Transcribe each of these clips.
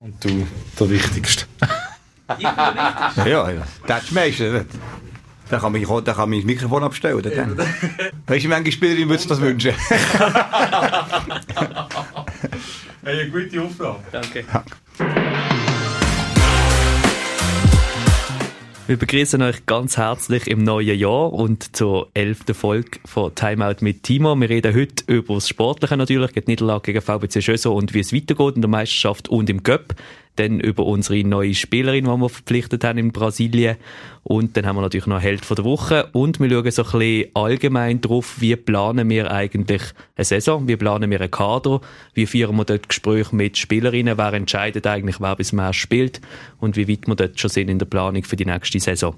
Und du der Wichtigste. Ich bin der Wichtigste. Ja, ja. Das ist meistens. Dann kann, man, dann kann man das Mikrofon abstellen. Dann. Weißt du, manche Spielerin würde das wünschen. Hey, eine gute Aufnahme. Danke. Wir begrüßen euch ganz herzlich im neuen Jahr und zur elften Folge von Timeout mit Timo. Wir reden heute über das Sportliche natürlich, die Niederlage gegen VBC Schöso und wie es weitergeht in der Meisterschaft und im Cup. Dann über unsere neue Spielerin, die wir verpflichtet haben in Brasilien. Und dann haben wir natürlich noch Held von der Woche. Und wir schauen so ein bisschen allgemein drauf, wie planen wir eigentlich eine Saison, wie planen wir einen Kader, wie führen wir dort Gespräche mit Spielerinnen, wer entscheidet eigentlich, wer bis mehr spielt und wie weit wir dort schon sind in der Planung für die nächste Saison.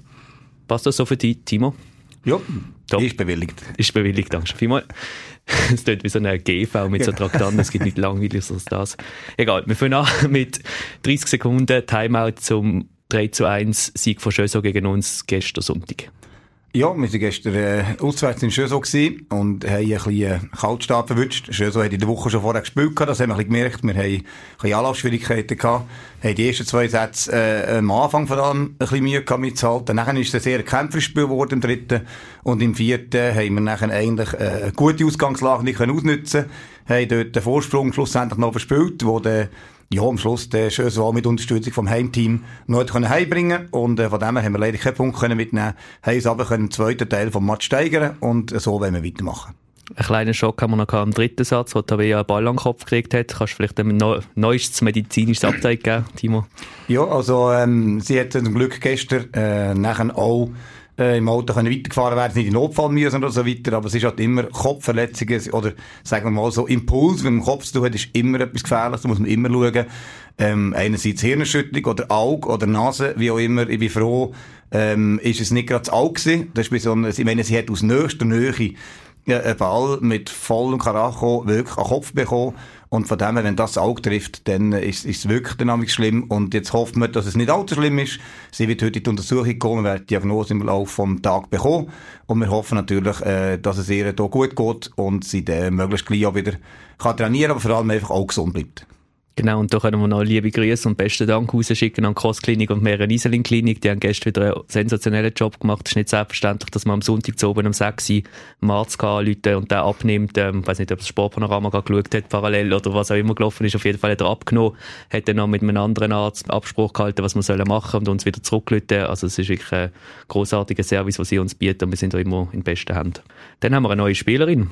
Passt das so für dich, Timo? Ja, Top. ist bewilligt. Ist bewilligt, danke schon vielmals. Es tut wie so eine GV mit so Traktanten, es gibt nicht langweiliger als das. Egal, wir fangen an mit 30 Sekunden Timeout zum 3 zu 1 Sieg von Schöso gegen uns gestern Sonntag. Ja, wir waren gestern äh, auswärts in Schöso gewesen und haben ein bisschen äh, Kaltstart verwünscht. Schöso hat in der Woche schon vorher gespielt, das haben wir ein bisschen gemerkt. Wir haben ein bisschen Anlaufschwierigkeiten gehabt, haben die ersten zwei Sätze äh, am Anfang vor allem ein bisschen Mühe gehabt mitzuhalten. Nachher ist es ein sehr kämpferisches Spiel geworden im dritten und im vierten haben wir nachher eigentlich äh, eine gute Ausgangslage nicht können ausnutzen haben dort den Vorsprung schlussendlich noch verspielt, wo der ja, am Schluss der Schöswal mit Unterstützung vom Heimteam noch können heimbringen und äh, von dem her haben wir leider keinen Punkt können mitnehmen, haben uns aber können im zweiten Teil vom Match steigern und so wollen wir weitermachen. Einen kleinen Schock haben wir noch im dritten Satz, wo Tabea einen Ball an den Kopf gekriegt hat. Kannst du vielleicht ein neu, neuestes medizinisches Update geben, Timo? Ja, also ähm, sie hat zum Glück gestern äh, nachher auch äh, im Auto können weitergefahren werden, nicht in Notfall müssen oder so weiter, aber es ist halt immer Kopfverletzungen oder sagen wir mal so Impuls, wenn man Kopf zu tun hat, ist immer etwas Gefährliches, da muss man immer schauen. Ähm, einerseits Hirnerschütterung oder Auge oder Nase, wie auch immer. Ich bin froh, ähm, ist es nicht gerade das Auge gewesen. Das ist einem, ich meine, sie hat aus nächster Nähe ja, einen Ball mit vollem Karacho wirklich an den Kopf bekommen. Und von dem wenn das Auge trifft, dann ist, ist es wirklich dynamisch schlimm. Und jetzt hoffen wir, dass es nicht allzu schlimm ist. Sie wird heute in die Untersuchung kommen, wird die Diagnose im Laufe vom Tag bekommen. Und wir hoffen natürlich, äh, dass es ihr hier gut geht und sie dann möglichst gleich auch wieder kann trainieren, aber vor allem einfach auch gesund bleibt. Genau, und da können wir noch liebe Grüße und besten Dank rausschicken an die Crossklinik und Meren Iselin Klinik. Die haben gestern wieder einen sensationellen Job gemacht. Es ist nicht selbstverständlich, dass man am Sonntag zu oben um 6 Uhr am Arzt anrufen und der abnimmt. Ähm, ich weiß nicht, ob das Sportpanorama gerade geschaut hat, parallel oder was auch immer gelaufen ist. Auf jeden Fall hat er abgenommen, hat dann noch mit einem anderen Arzt Abspruch gehalten, was wir sollen machen und uns wieder zurückgerufen. Also es ist wirklich ein großartiger Service, den sie uns bieten und wir sind da immer in besten Händen. Dann haben wir eine neue Spielerin.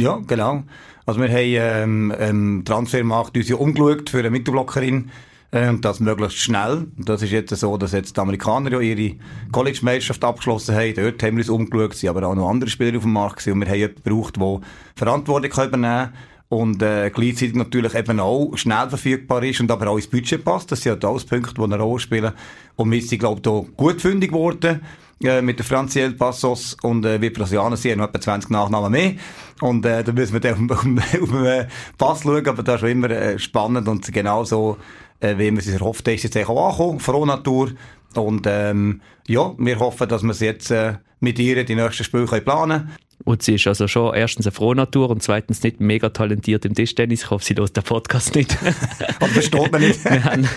Ja, genau. Also wir haben ähm, im Transfermarkt uns ja umgeschaut für eine Mittelblockerin äh, und das möglichst schnell. Das ist jetzt so, dass jetzt die Amerikaner ja ihre College-Meisterschaft abgeschlossen haben. Dort haben wir uns umgeschaut, es sind aber auch noch andere Spieler auf dem Markt gewesen. und wir haben jemanden gebraucht, der Verantwortung übernehmen kann und äh, gleichzeitig natürlich eben auch schnell verfügbar ist und aber auch ins Budget passt. Das sind ja alles Punkte, die eine Rolle spielen. Und wir sind, glaube ich, da gut fündig geworden äh, mit der Franciel Passos und äh, wir Brasilianer sind noch etwa 20 Nachnamen mehr. Und äh, da müssen wir dann auf, auf, auf den Pass schauen, aber das ist schon immer äh, spannend und genau so, äh, wie wir es erhofft haben, ist jetzt auch angekommen, frohe Natur. Und ähm, ja, wir hoffen, dass wir jetzt äh, mit ihr die nächsten Spiele planen können. Und sie ist also schon erstens eine frohe Natur und zweitens nicht mega talentiert im Tischtennis. Ich hoffe, sie hört den Podcast nicht. Aber versteht man nicht. Wir haben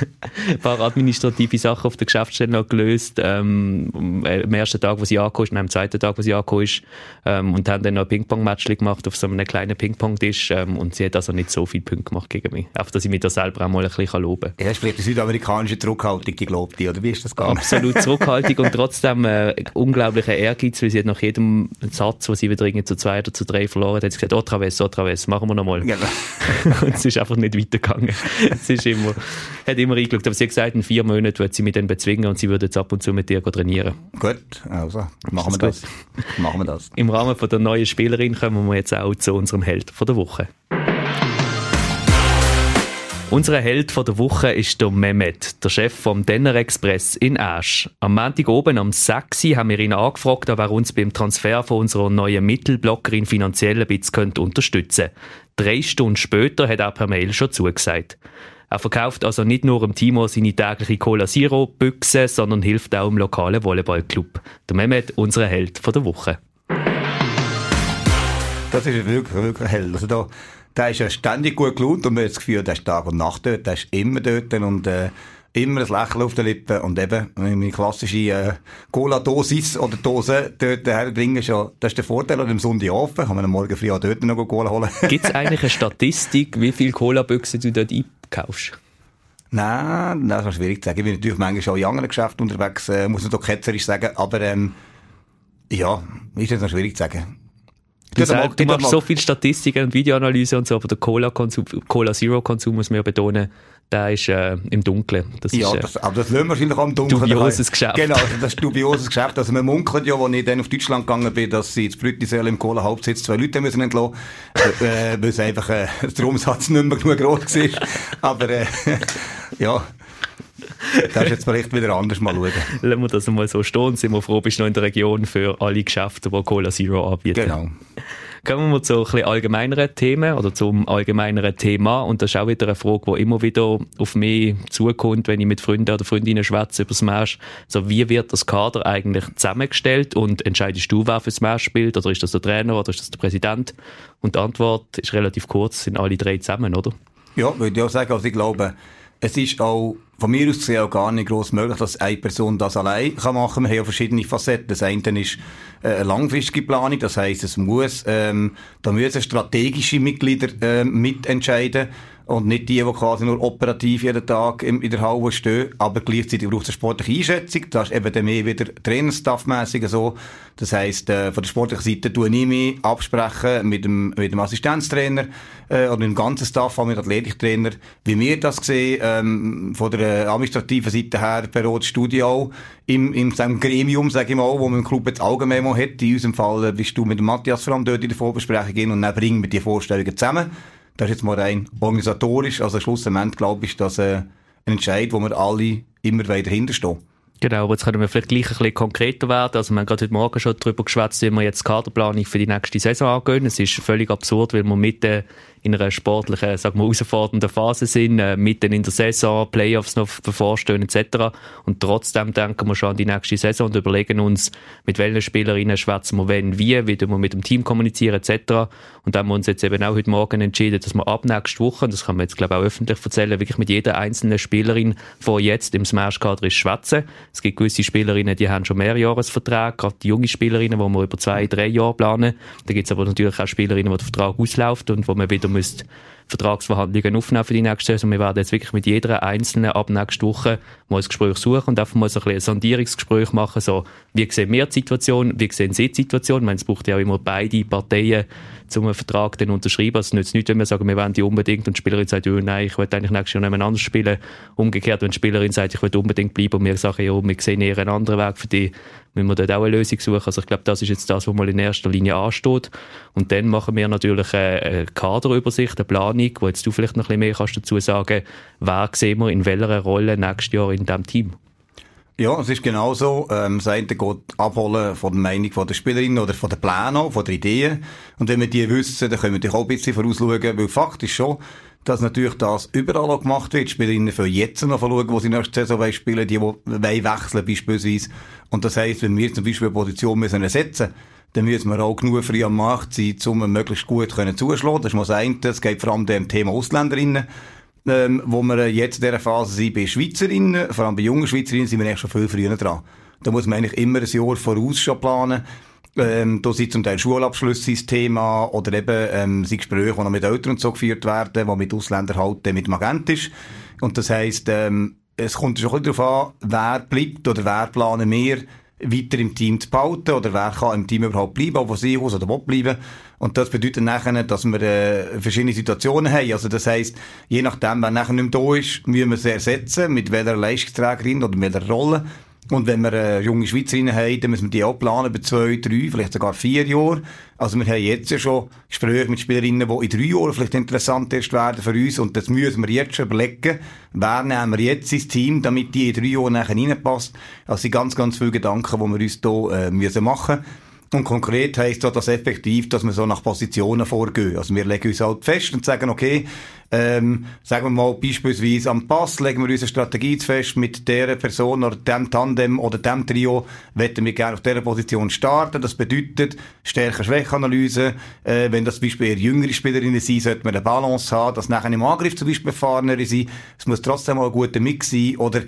ein paar administrative Sachen auf der Geschäftsstelle noch gelöst. Ähm, am ersten Tag, wo sie angekommen ist, und am zweiten Tag, wo sie angekommen ist. Ähm, und haben dann noch ein Ping-Pong-Match gemacht auf so einem kleinen Ping-Pong-Tisch. Ähm, und sie hat also nicht so viele Punkte gemacht gegen mich. Einfach, dass ich mich da selber auch mal ein bisschen loben kann. Ja, ist vielleicht die südamerikanische Zurückhaltung, die glaubt die, oder wie ist das gegangen? Absolut Zurückhaltung und trotzdem äh, unglaublicher Ehrgeiz, weil sie hat nach jedem Satz, wo sie wieder irgendwie zu zwei oder zu drei verloren hat, hat sie gesagt, otra vez, otra vez, machen wir nochmal. Genau. und es ist einfach nicht weitergegangen. es ist immer, hat immer eingeschaut, aber sie hat gesagt, in vier Monaten wird sie mich dann bezwingen und sie würde jetzt ab und zu mit dir trainieren. Gut, also machen wir das. Machen wir das. Im Rahmen von der neuen Spielerin kommen wir jetzt auch zu unserem Held von der Woche. Unser Held von der Woche ist der Mehmet, der Chef vom Denner Express in Asch. Am Montag oben am 6. haben wir ihn angefragt, ob er uns beim Transfer von unserer neuen Mittelblockerin finanziell ein bisschen unterstützen könnte. Drei Stunden später hat er per Mail schon zugesagt. Er verkauft also nicht nur im Timo seine tägliche Cola Zero Büchse, sondern hilft auch im lokalen Volleyballclub. Der Mehmet, unser Held von der Woche. Das ist wirklich, wirklich hell. Also der ist ja ständig gut gelaunt und man hat das Gefühl, der ist Tag und Nacht dort, der ist immer dort und äh, immer ein Lächeln auf den Lippen und eben meine klassische äh, Cola-Dosis oder Dose dort herbringen, ja, das ist der Vorteil an dem Sonntag offen, kann man am Morgen früh auch dort noch Cola holen. Gibt es eigentlich eine Statistik, wie viele Cola-Büchse du dort einkaufst? Nein, das ist schwierig zu sagen. Ich bin natürlich manchmal auch in anderen Geschäften unterwegs, äh, muss man doch ketzerisch sagen, aber ähm, ja, ist jetzt noch schwierig zu sagen. Du, sag, du machst so viel Statistiken und Videoanalyse und so, aber der Cola-Konsum, Cola Zero-Konsum muss man ja betonen, der ist äh, im Dunkeln. Das ja, ist, äh, das, aber das lösen wir wahrscheinlich im Dunkeln. Dubioses Geschäft. Genau, also das ist dubioses Geschäft. Also man munkelt ja, als ich dann auf Deutschland gegangen bin, dass sie jetzt Brüttisäle im Cola-Hauptsitz zwei Leute müssen entlassen, äh, weil es einfach äh, der Umsatz nicht mehr genug groß war. Aber äh, ja, das ist jetzt vielleicht wieder anders mal schauen. Lassen wir das mal so stehen. Sind wir froh, bist du noch in der Region für alle Geschäfte, die Cola Zero anbieten. Genau. Kommen wir zu ein bisschen allgemeineren Themen oder zum allgemeineren Thema. Und das ist auch wieder eine Frage, die immer wieder auf mich zukommt, wenn ich mit Freunden oder Freundinnen schwätze über Smash. So, wie wird das Kader eigentlich zusammengestellt und entscheidest du, wer für Smash spielt? Oder ist das der Trainer oder ist das der Präsident? Und die Antwort ist relativ kurz, sind alle drei zusammen, oder? Ja, würde ich auch sagen. Also ich glaube, es ist auch von mir aus gesehen auch gar nicht groß möglich, dass eine Person das allein kann machen. Wir haben ja verschiedene Facetten. Das eine ist äh, eine langfristige Planung, das heißt, es muss, ähm, da müssen strategische Mitglieder äh, mitentscheiden und nicht die, die quasi nur operativ jeden Tag in, in der Halle stehen. Aber gleichzeitig braucht es eine sportliche Einschätzung. Das ist eben dann mehr wieder Trainerstaffmässig so. Das heisst, äh, von der sportlichen Seite tue ich mich absprechen mit dem, mit dem Assistenztrainer äh, oder mit dem ganzen Staff, auch mit dem Athletiktrainer, wie wir das sehen. Ähm, von der administrativen Seite her, per Rot Studio, im, im seinem Gremium, sage ich mal, wo man im Club jetzt mal hat. In unserem Fall äh, bist du mit dem Matthias vor allem dort in der Vorbesprechung und dann bringen wir die Vorstellungen zusammen. Das ist jetzt mal rein organisatorisch. Also schlussendlich glaube ich, dass äh, ein Entscheid, wo wir alle immer weiter hinterstehen. Genau, aber jetzt können wir vielleicht gleich ein bisschen konkreter werden. Also wir haben gerade heute Morgen schon darüber geschwätzt, wie wir jetzt Kaderplanung für die nächste Saison angehen. Es ist völlig absurd, weil wir mitten in einer sportlichen, sagen wir, herausfordernden Phase sind, äh, mitten in der Saison, Playoffs noch bevorstehen etc. Und trotzdem denken wir schon an die nächste Saison und überlegen uns, mit welchen Spielerinnen schwätzen wir wenn, wie, wie wir mit dem Team kommunizieren etc. Und dann haben wir uns jetzt eben auch heute Morgen entschieden, dass wir ab nächste Woche, das kann man jetzt glaube ich auch öffentlich erzählen, wirklich mit jeder einzelnen Spielerin, die jetzt im Smash-Kader schwätzen. Es gibt gewisse Spielerinnen, die haben schon Mehrjahresverträge, gerade die junge Spielerinnen, die wir über zwei, drei Jahre planen. Da gibt es aber natürlich auch Spielerinnen, wo der Vertrag ausläuft und wo man wieder müsst Vertragsverhandlungen aufnehmen für die nächste Saison. Wir werden jetzt wirklich mit jeder einzelnen ab nächste Woche mal ein Gespräch suchen und einfach mal so ein, ein Sondierungsgespräch machen, so, wie sehen wir die Situation, wie sehen Sie die Situation? Ich meine, es braucht ja auch immer beide Parteien, um einen Vertrag dann unterschreiben. Also, es nützt nicht, wenn wir sagen, wir wollen die unbedingt und die Spielerin sagt, oh, nein, ich will eigentlich nächstes Jahr nicht anders spielen. Umgekehrt, wenn die Spielerin sagt, ich will unbedingt bleiben und wir sagen, ja, wir sehen eher einen anderen Weg für die, müssen wir dort auch eine Lösung suchen. Also ich glaube, das ist jetzt das, was mal in erster Linie ansteht. Und dann machen wir natürlich eine Kaderübersicht, eine Planung, wo jetzt du vielleicht noch ein bisschen mehr kannst dazu sagen, wer sehen wir in welcher Rolle nächstes Jahr in diesem Team. Ja, es ist genau so. Ähm, das eine geht abholen von der Meinung von der Spielerin oder von den Plänen, von den Ideen. Und wenn wir die wissen, dann können wir natürlich auch ein bisschen vorausschauen, weil Fakt ist schon, dass natürlich das überall auch gemacht wird. Spielerinnen für jetzt noch schauen, wo sie nächste Saison spielen, die, die wechseln beispielsweise. Und das heisst, wenn wir zum Beispiel eine Position müssen ersetzen dann müssen wir auch genug früh am Markt sein, um möglichst gut können. Das ist mal das eine. Es geht vor allem dem Thema Ausländerinnen ähm, wo wir jetzt in dieser Phase sind bei Schweizerinnen, vor allem bei jungen Schweizerinnen, sind wir eigentlich schon viel früher dran. Da muss man eigentlich immer ein Jahr voraus schon planen. Ähm, da sind zum Teil Schulabschlüsse das Thema oder eben ähm, sind Gespräche, die noch mit Eltern und so geführt werden, die mit Ausländern halt äh, mit dem Agent ist. Und das heisst, ähm, es kommt schon ein bisschen darauf an, wer bleibt oder wer planen wir, weiter im Team zu behalten oder wer kann im Team überhaupt bleiben, auch von sich aus oder will bleiben. Und das bedeutet nachher, dass wir äh, verschiedene Situationen haben. Also das heisst, je nachdem, wer nachher nicht mehr da ist, müssen wir sie ersetzen, mit welcher Leistungsträgerin oder mit welcher Rolle. Und wenn wir äh, junge Schweizerinnen haben, dann müssen wir die auch planen über zwei, drei, vielleicht sogar vier Jahre. Also wir haben jetzt ja schon Gespräche mit Spielerinnen, die in drei Jahren vielleicht interessant erst werden für uns. Und das müssen wir jetzt schon überlegen. Wer nehmen wir jetzt ins Team, damit die in drei Jahren nachher reinpasst. Also sind ganz, ganz viele Gedanken, die wir uns hier äh, machen müssen. Und konkret heisst das effektiv, dass wir so nach Positionen vorgehen. Also wir legen uns halt fest und sagen, okay, ähm, sagen wir mal beispielsweise am Pass legen wir unsere Strategie fest, mit der Person oder dem Tandem oder dem Trio wollen wir gerne auf dieser Position starten. Das bedeutet Stärke-Schwäche-Analyse. Äh, wenn das zum Beispiel eher jüngere Spielerinnen sind, sollte man eine Balance haben, dass nachher im Angriff zum Beispiel erfahrenere sind. Es muss trotzdem mal ein guter Mix sein. Oder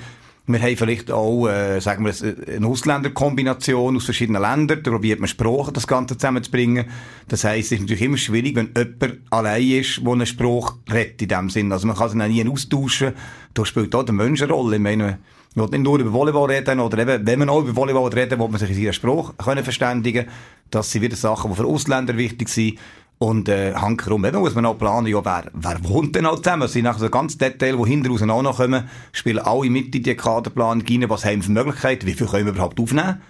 wir haben vielleicht auch, äh, sagen wir, eine Ausländerkombination aus verschiedenen Ländern. Da probiert man Sprachen, das Ganze zusammenzubringen. Das heisst, es ist natürlich immer schwierig, wenn jemand allein ist, der einen Spruch redet in dem Sinn. Also man kann sich nie austauschen. Da spielt auch der Mensch eine Rolle. Ich meine, man will nicht nur über Volleyball reden, oder eben, wenn man auch über Volleyball reden, will man sich in seinen Spruch können verständigen. Das sind wieder Sachen, die für Ausländer wichtig sind. Und äh, hankerum, eben muss man auch planen, ja, wer, wer wohnt denn auch zusammen? Das sind nachher so ganz Details, die hinten raus auch noch kommen, spielen alle mit in die Kaderplanung rein, was haben wir für Möglichkeiten, wie viel können wir überhaupt aufnehmen?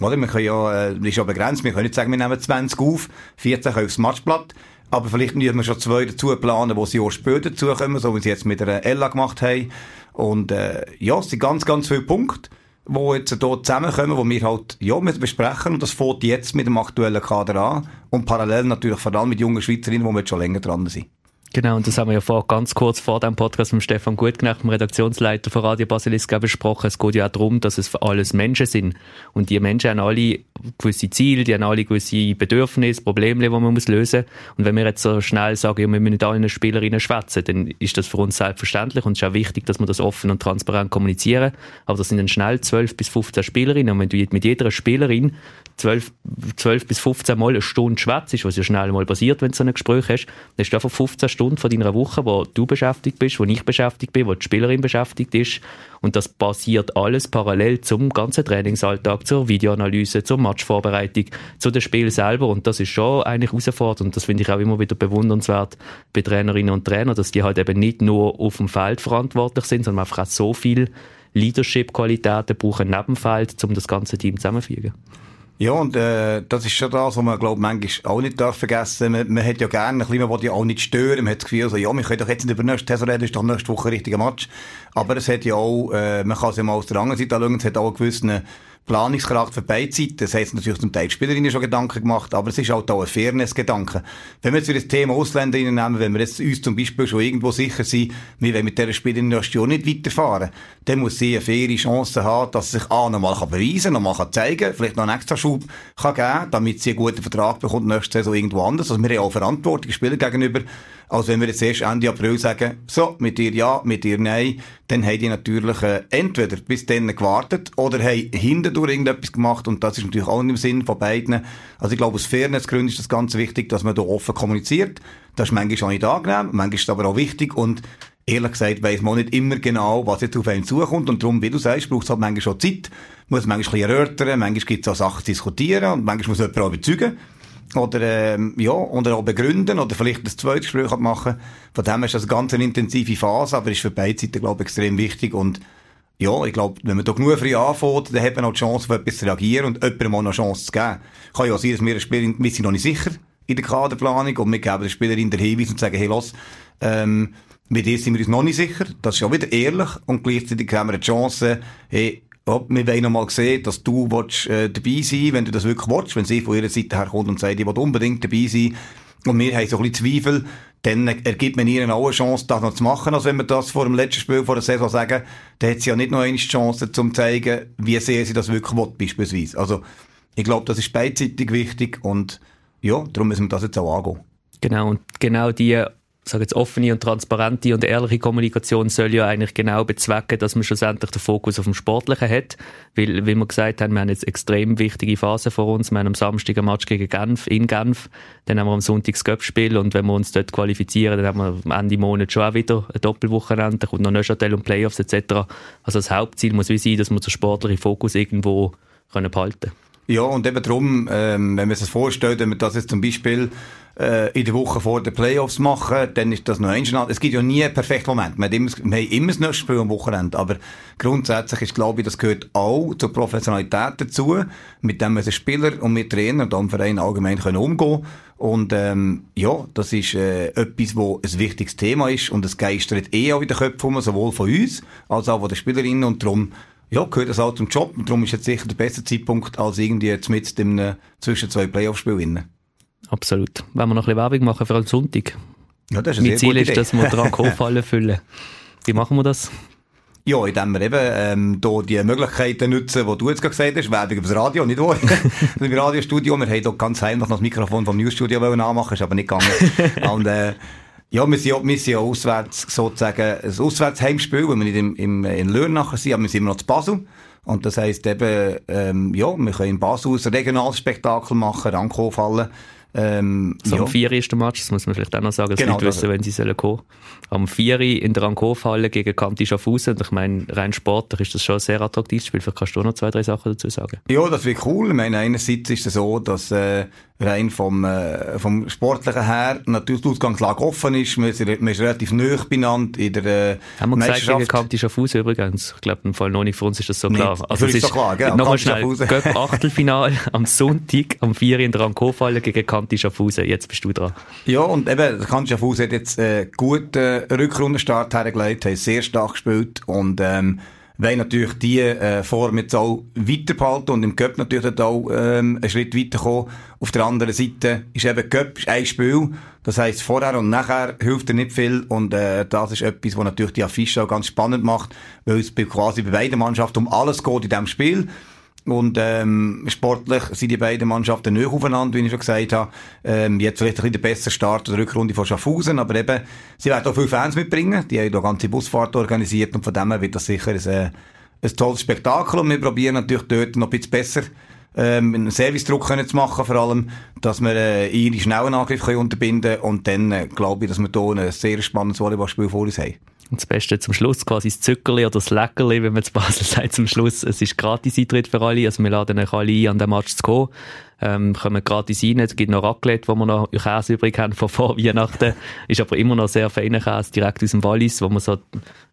Oder? Wir können ja, äh, ist ja begrenzt, wir können nicht sagen, wir nehmen 20 auf, 14 können aufs Matchblatt, aber vielleicht müssen wir schon zwei dazu planen, die sie Jahr später dazukommen, so wie sie jetzt mit der Ella gemacht haben. Und äh, ja, es sind ganz, ganz viele Punkte wo jetzt hier zusammenkommen, wo wir halt, ja, müssen besprechen und das fängt jetzt mit dem aktuellen Kader an und parallel natürlich vor allem mit jungen Schweizerinnen, wo wir jetzt schon länger dran sind. Genau, und das haben wir ja vor, ganz kurz vor dem Podcast mit Stefan Gutknecht, dem Redaktionsleiter von Radio Basilisk, besprochen. Es geht ja auch darum, dass es alles Menschen sind. Und die Menschen haben alle gewisse Ziele, die haben alle gewisse Bedürfnisse, Probleme, die man lösen muss. Und wenn wir jetzt so schnell sagen, ja, wir müssen mit allen Spielerinnen schwätzen, dann ist das für uns selbstverständlich und es ist auch wichtig, dass wir das offen und transparent kommunizieren. Aber das sind dann schnell 12 bis 15 Spielerinnen. Und wenn du mit jeder Spielerin 12, 12 bis 15 Mal eine Stunde schwätzt, was ja schnell mal passiert, wenn du so ein Gespräch hast, dann hast du einfach 15 Stunden von deiner Woche, wo du beschäftigt bist, wo ich beschäftigt bin, wo die Spielerin beschäftigt ist. Und das passiert alles parallel zum ganzen Trainingsalltag, zur Videoanalyse, zur Matchvorbereitung, zu dem Spiel selber. Und das ist schon eigentlich herausfordernd. Und das finde ich auch immer wieder bewundernswert bei Trainerinnen und Trainern, dass die halt eben nicht nur auf dem Feld verantwortlich sind, sondern einfach auch so viel Leadership-Qualitäten brauchen neben dem Feld, um das ganze Team zusammenzufügen. Ja, und äh, das ist schon das, was man, glaube manchmal auch nicht darf vergessen. Man, man hat ja gerne, ein man will ja auch nicht stören, man hat das Gefühl, also, ja, wir können doch jetzt nicht über nächste Saison reden, ist doch nächste Woche ein richtiger Match. Aber es hat ja auch, äh, man kann es ja mal aus der anderen Seite anschauen, es hat auch einen gewissen Planungscharakter für beide Seiten. Das heißt natürlich zum Teil die Spielerinnen schon Gedanken gemacht, aber es ist halt auch ein Fairness-Gedanke. Wenn wir jetzt wieder das Thema Ausländer nehmen, wenn wir jetzt uns zum Beispiel schon irgendwo sicher sind, wir wollen mit dieser Spielerin nächstes Jahr nicht weiterfahren, dann muss sie eine faire Chance haben, dass sie sich A, nochmal beweisen kann, nochmal zeigen kann, vielleicht noch einen extra Schub kann geben, damit sie einen guten Vertrag bekommt nächste Saison irgendwo anders. Also wir haben auch Verantwortung Spieler gegenüber. Also wenn wir jetzt erst Ende April sagen, so, mit dir ja, mit dir nein, dann haben die natürlich äh, entweder bis dann gewartet oder haben hindurch irgendetwas gemacht und das ist natürlich auch im Sinn von beiden. Also ich glaube, aus Fairnessgründen ist das ganz wichtig, dass man da offen kommuniziert. Das ist manchmal auch nicht angenehm, manchmal ist es aber auch wichtig und ehrlich gesagt weiss man nicht immer genau, was jetzt auf einen zukommt und darum, wie du sagst, braucht es halt manchmal schon Zeit, muss manchmal ein bisschen erörtern, manchmal gibt es auch Sachen zu diskutieren und manchmal muss jemand auch überzeugen oder ähm, ja oder auch begründen oder vielleicht ein zweites Gespräch machen. Von dem ist das eine ganz intensive Phase, aber ist für beide Seiten glaube ich extrem wichtig und ja, ich glaube, wenn man da genug früh anfängt, dann hat man auch die Chance, auf etwas zu reagieren und jemandem auch noch eine Chance zu geben. Kann ja auch sein, dass wir eine Spielerin, wir sind noch nicht sicher in der Kaderplanung und wir geben der Spielerin den Hinweis und sagen, hey, los, ähm, mit dir sind wir uns noch nicht sicher. Das ist auch wieder ehrlich und gleichzeitig haben wir eine Chance, hey, ob wir wollen noch mal sehen, dass du willst, äh, dabei sein wenn du das wirklich willst, wenn sie von ihrer Seite her kommt und sagt, ich will unbedingt dabei sein, und wir haben so ein bisschen Zweifel, dann ergibt man ihnen auch eine Chance, das noch zu machen, als wenn wir das vor dem letzten Spiel vor der Saison sagen, dann hat sie ja nicht noch eine Chance, um zu zeigen, wie sehr sie das wirklich will, beispielsweise. Also, ich glaube, das ist beidseitig wichtig und ja, darum müssen wir das jetzt auch angehen. Genau, und genau die sage jetzt offene und transparente und ehrliche Kommunikation soll ja eigentlich genau bezwecken, dass man schlussendlich den Fokus auf dem Sportlichen hat, weil, wie wir gesagt haben, wir haben jetzt extrem wichtige Phasen vor uns. Wir haben am Samstag ein Match gegen Genf, in Genf, dann haben wir am Sonntag das Göppspiel und wenn wir uns dort qualifizieren, dann haben wir am Ende Monat schon auch wieder ein Doppelwochenende, dann kommt noch Neuchâtel und Playoffs etc. Also das Hauptziel muss wie sein, dass wir den sportlichen Fokus irgendwo können behalten Ja, und eben darum, ähm, wenn man sich das vorstellt, wenn man das jetzt zum Beispiel äh, in der Woche vor den Playoffs machen, dann ist das noch ein Es gibt ja nie einen perfekten Moment. Wir haben immer, das nächste Spiel am Wochenende. Aber grundsätzlich ist, glaube ich, das gehört auch zur Professionalität dazu, mit dem als Spieler und mit Trainer und am Verein allgemein können umgehen und ähm, ja, das ist äh, etwas, wo ein wichtiges Thema ist und es geistert eh auch in den Köpfen sowohl von uns als auch von den Spielerinnen und darum ja, gehört das auch zum Job. Und darum ist jetzt sicher der beste Zeitpunkt als irgendwie jetzt mit dem zwischen zwei Playoff-Spielen. Absolut. Wenn wir noch ein bisschen Werbung machen für einen Sonntag. Ja, das ist mein Ziel ist, dass wir dran Kofallen füllen. Wie machen wir das? Ja, indem wir eben ähm, hier die Möglichkeiten nutzen, die du jetzt gerade gesagt hast, Werbung über das Radio, nicht wahr? Im Radiostudio, wir haben hier ganz heimlich noch das Mikrofon vom Newsstudio anmachen, ist aber nicht gegangen. Und, äh, ja, wir sind, ja, wir sind ja auswärts, sozusagen, ein Auswärtsheimspiel, weil wir nicht im, im, in Lörnacher sind, aber wir sind immer noch zu Basel. Und das heisst eben, ähm, ja, wir können in Basel ein regionales Spektakel machen, Ranko fallen. Ähm, so ja. am 4 ist der Match, das muss man vielleicht auch noch sagen, dass genau, Leute wissen, wenn sie sollen kommen. Am 4 in der Rankow-Halle gegen Kanti Schaffhausen. Und ich meine, rein sportlich ist das schon ein sehr attraktives Spiel. Vielleicht kannst du noch zwei, drei Sachen dazu sagen. Ja, das wird cool. Ich meine, einerseits ist es so, dass äh, rein vom, äh, vom Sportlichen her natürlich die Ausgangslage offen ist. Man ist, man ist relativ nöch benannt in der äh, Haben wir gesagt, gegen Kanti Schaffhausen übrigens. Ich glaube, im Fall noch nicht für uns ist das so klar. Nicht, also es ist so klar, genau. Nochmal schnell, Achtelfinal am Sonntag, am 4 in der Rankow-Halle gegen Kanti Schaffhausen. Jetzt bist du dran. Ja, und eben, Kanti Schaffhausen hat jetzt äh, guten äh, Rückrundenstart hergelegt, hat sehr stark gespielt und ähm, wollen natürlich die äh, Form jetzt auch weiterbehalten und im Cup natürlich auch ähm, einen Schritt weiterkommen. Auf der anderen Seite ist eben Cup ein Spiel, das heisst vorher und nachher hilft er nicht viel und äh, das ist etwas, was natürlich die Affiche auch ganz spannend macht, weil es quasi bei beiden Mannschaften um alles geht in diesem Spiel. Und ähm, sportlich sind die beiden Mannschaften nicht aufeinander, wie ich schon gesagt habe. Ähm, jetzt vielleicht ein bisschen der bessere Start der Rückrunde von Schaffhausen, aber eben, sie werden auch viele Fans mitbringen. Die haben da ganze Busfahrt organisiert und von dem wird das sicher ein, äh, ein tolles Spektakel und wir probieren natürlich dort noch ein bisschen besser ähm, einen Servicedruck können zu machen, vor allem, dass wir äh, ihre schnellen Angriff können unterbinden und dann äh, glaube ich, dass wir hier ein sehr spannendes Volleyballspiel vor uns haben. Und das Beste zum Schluss, quasi das Zuckerli oder das Leckerli, wenn man zu Basel sagt, zum Schluss. Es ist gratis Eintritt für alle, also wir laden euch alle ein, an den Match zu kommen. Ähm, kommen gratis rein. Es gibt noch Raclette, wo wir noch Käse übrig haben von vor Weihnachten. Ist aber immer noch sehr feiner Käse, direkt aus dem Wallis, wo man so,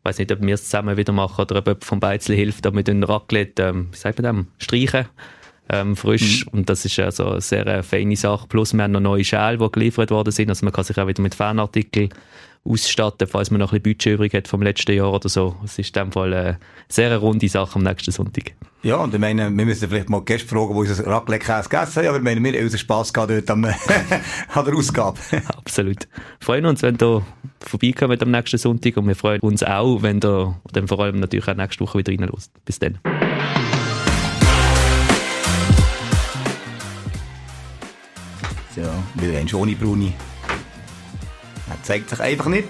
weiß nicht, ob wir es zusammen wieder machen oder ob jemand vom Beizli hilft, aber mit dem Raclette, ähm, wie sagt man dem, streichen. Ähm, frisch. Mhm. Und das ist also eine sehr äh, feine Sache. Plus, wir haben noch neue Schäle, die geliefert worden sind. Also man kann sich auch wieder mit Fanartikeln ausstatten, falls man noch ein bisschen Budget übrig hat vom letzten Jahr oder so. Es ist in dem Fall eine sehr runde Sache am nächsten Sonntag. Ja, und ich meine, wir müssen vielleicht mal Gäste fragen, die unser Raclette-Käse gegessen haben, aber ich meine, wir haben unseren Spass gehabt dort am, an der Ausgabe. Absolut. Wir freuen uns, wenn ihr vorbeikommt am nächsten Sonntag und wir freuen uns auch, wenn ihr dann vor allem natürlich auch nächste Woche wieder reinlässt. Bis dann. So, wir haben schon ohne Bruni. Er zeigt sich einfach nicht.